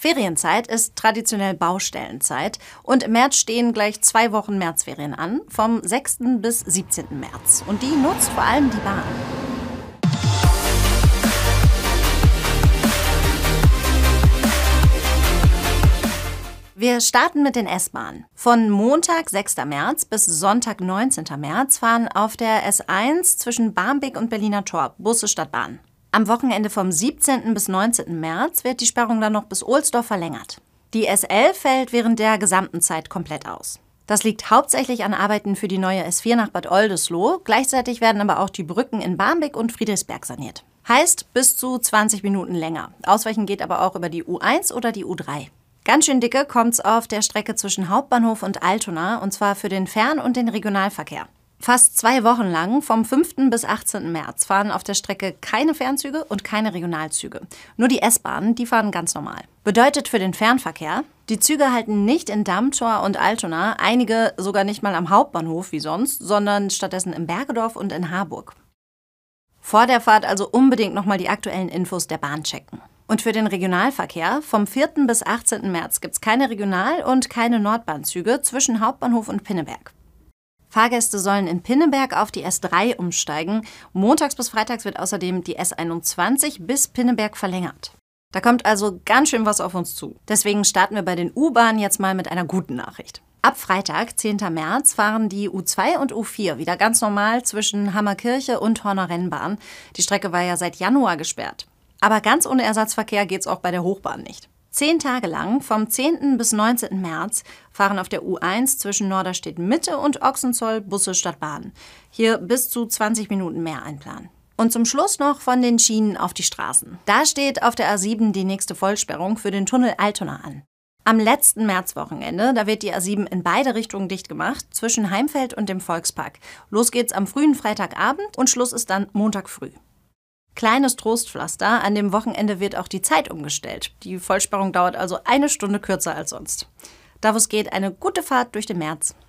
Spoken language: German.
Ferienzeit ist traditionell Baustellenzeit und im März stehen gleich zwei Wochen Märzferien an, vom 6. bis 17. März. Und die nutzt vor allem die Bahn. Wir starten mit den S-Bahnen. Von Montag, 6. März bis Sonntag, 19. März fahren auf der S1 zwischen Barmbek und Berliner Tor Busse statt Bahn. Am Wochenende vom 17. bis 19. März wird die Sperrung dann noch bis Ohlsdorf verlängert. Die S11 fällt während der gesamten Zeit komplett aus. Das liegt hauptsächlich an Arbeiten für die neue S4 nach Bad Oldesloe. Gleichzeitig werden aber auch die Brücken in Barmbek und Friedrichsberg saniert. Heißt bis zu 20 Minuten länger. Ausweichen geht aber auch über die U1 oder die U3. Ganz schön dicke kommt's auf der Strecke zwischen Hauptbahnhof und Altona, und zwar für den Fern- und den Regionalverkehr. Fast zwei Wochen lang, vom 5. bis 18. März, fahren auf der Strecke keine Fernzüge und keine Regionalzüge. Nur die S-Bahnen, die fahren ganz normal. Bedeutet für den Fernverkehr, die Züge halten nicht in Dammtor und Altona, einige sogar nicht mal am Hauptbahnhof wie sonst, sondern stattdessen in Bergedorf und in Harburg. Vor der Fahrt also unbedingt nochmal die aktuellen Infos der Bahn checken. Und für den Regionalverkehr, vom 4. bis 18. März gibt es keine Regional- und keine Nordbahnzüge zwischen Hauptbahnhof und Pinneberg. Fahrgäste sollen in Pinneberg auf die S3 umsteigen. Montags bis freitags wird außerdem die S21 bis Pinneberg verlängert. Da kommt also ganz schön was auf uns zu. Deswegen starten wir bei den U-Bahnen jetzt mal mit einer guten Nachricht. Ab Freitag, 10. März, fahren die U2 und U4 wieder ganz normal zwischen Hammerkirche und Horner Rennbahn. Die Strecke war ja seit Januar gesperrt. Aber ganz ohne Ersatzverkehr geht's auch bei der Hochbahn nicht. Zehn Tage lang, vom 10. bis 19. März, fahren auf der U1 zwischen Norderstedt Mitte und Ochsenzoll Busse statt Bahn. Hier bis zu 20 Minuten mehr einplanen. Und zum Schluss noch von den Schienen auf die Straßen. Da steht auf der A7 die nächste Vollsperrung für den Tunnel Altona an. Am letzten Märzwochenende, da wird die A7 in beide Richtungen dicht gemacht, zwischen Heimfeld und dem Volkspark. Los geht's am frühen Freitagabend und Schluss ist dann Montag früh. Kleines Trostpflaster, an dem Wochenende wird auch die Zeit umgestellt. Die Vollsperrung dauert also eine Stunde kürzer als sonst. Da wo es geht, eine gute Fahrt durch den März.